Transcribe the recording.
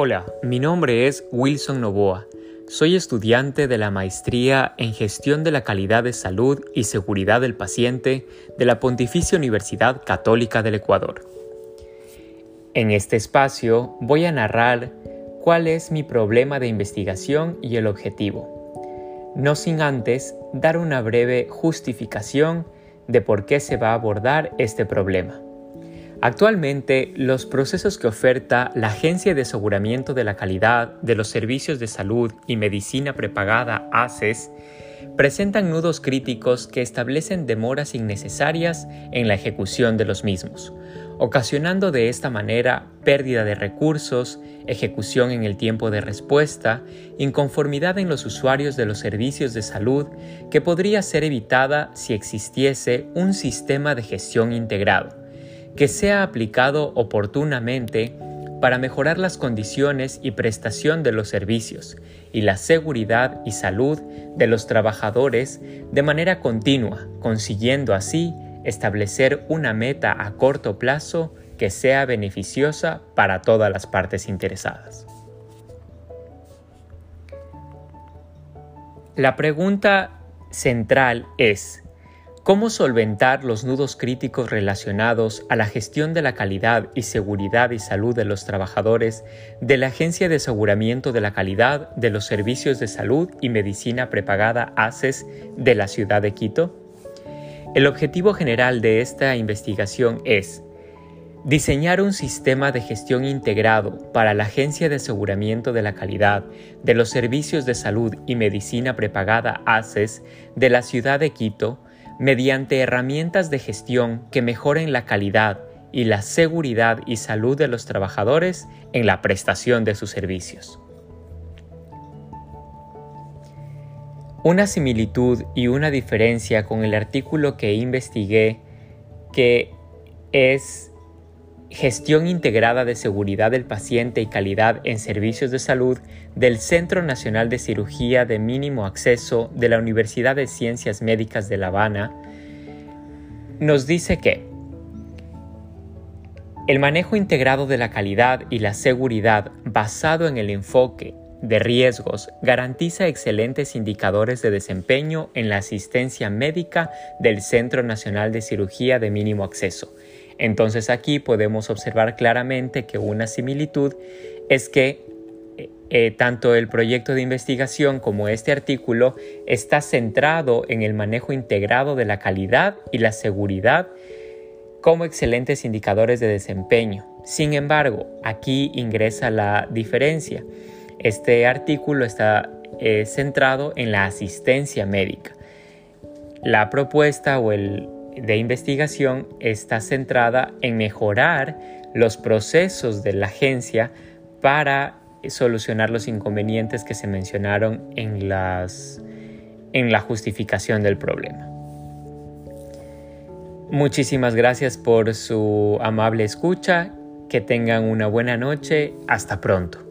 Hola, mi nombre es Wilson Novoa. Soy estudiante de la Maestría en Gestión de la Calidad de Salud y Seguridad del Paciente de la Pontificia Universidad Católica del Ecuador. En este espacio voy a narrar cuál es mi problema de investigación y el objetivo, no sin antes dar una breve justificación de por qué se va a abordar este problema. Actualmente, los procesos que oferta la Agencia de Aseguramiento de la Calidad de los Servicios de Salud y Medicina Prepagada ACES presentan nudos críticos que establecen demoras innecesarias en la ejecución de los mismos, ocasionando de esta manera pérdida de recursos, ejecución en el tiempo de respuesta, inconformidad en los usuarios de los servicios de salud que podría ser evitada si existiese un sistema de gestión integrado que sea aplicado oportunamente para mejorar las condiciones y prestación de los servicios y la seguridad y salud de los trabajadores de manera continua, consiguiendo así establecer una meta a corto plazo que sea beneficiosa para todas las partes interesadas. La pregunta central es, ¿Cómo solventar los nudos críticos relacionados a la gestión de la calidad y seguridad y salud de los trabajadores de la Agencia de Aseguramiento de la Calidad de los Servicios de Salud y Medicina Prepagada ACES de la ciudad de Quito? El objetivo general de esta investigación es Diseñar un sistema de gestión integrado para la Agencia de Aseguramiento de la Calidad de los Servicios de Salud y Medicina Prepagada ACES de la ciudad de Quito mediante herramientas de gestión que mejoren la calidad y la seguridad y salud de los trabajadores en la prestación de sus servicios. Una similitud y una diferencia con el artículo que investigué que es Gestión Integrada de Seguridad del Paciente y Calidad en Servicios de Salud del Centro Nacional de Cirugía de Mínimo Acceso de la Universidad de Ciencias Médicas de La Habana, nos dice que el manejo integrado de la calidad y la seguridad basado en el enfoque de riesgos garantiza excelentes indicadores de desempeño en la asistencia médica del Centro Nacional de Cirugía de Mínimo Acceso entonces aquí podemos observar claramente que una similitud es que eh, eh, tanto el proyecto de investigación como este artículo está centrado en el manejo integrado de la calidad y la seguridad como excelentes indicadores de desempeño. Sin embargo, aquí ingresa la diferencia. Este artículo está eh, centrado en la asistencia médica. La propuesta o el, de investigación está centrada en mejorar los procesos de la agencia para solucionar los inconvenientes que se mencionaron en, las, en la justificación del problema. Muchísimas gracias por su amable escucha, que tengan una buena noche, hasta pronto.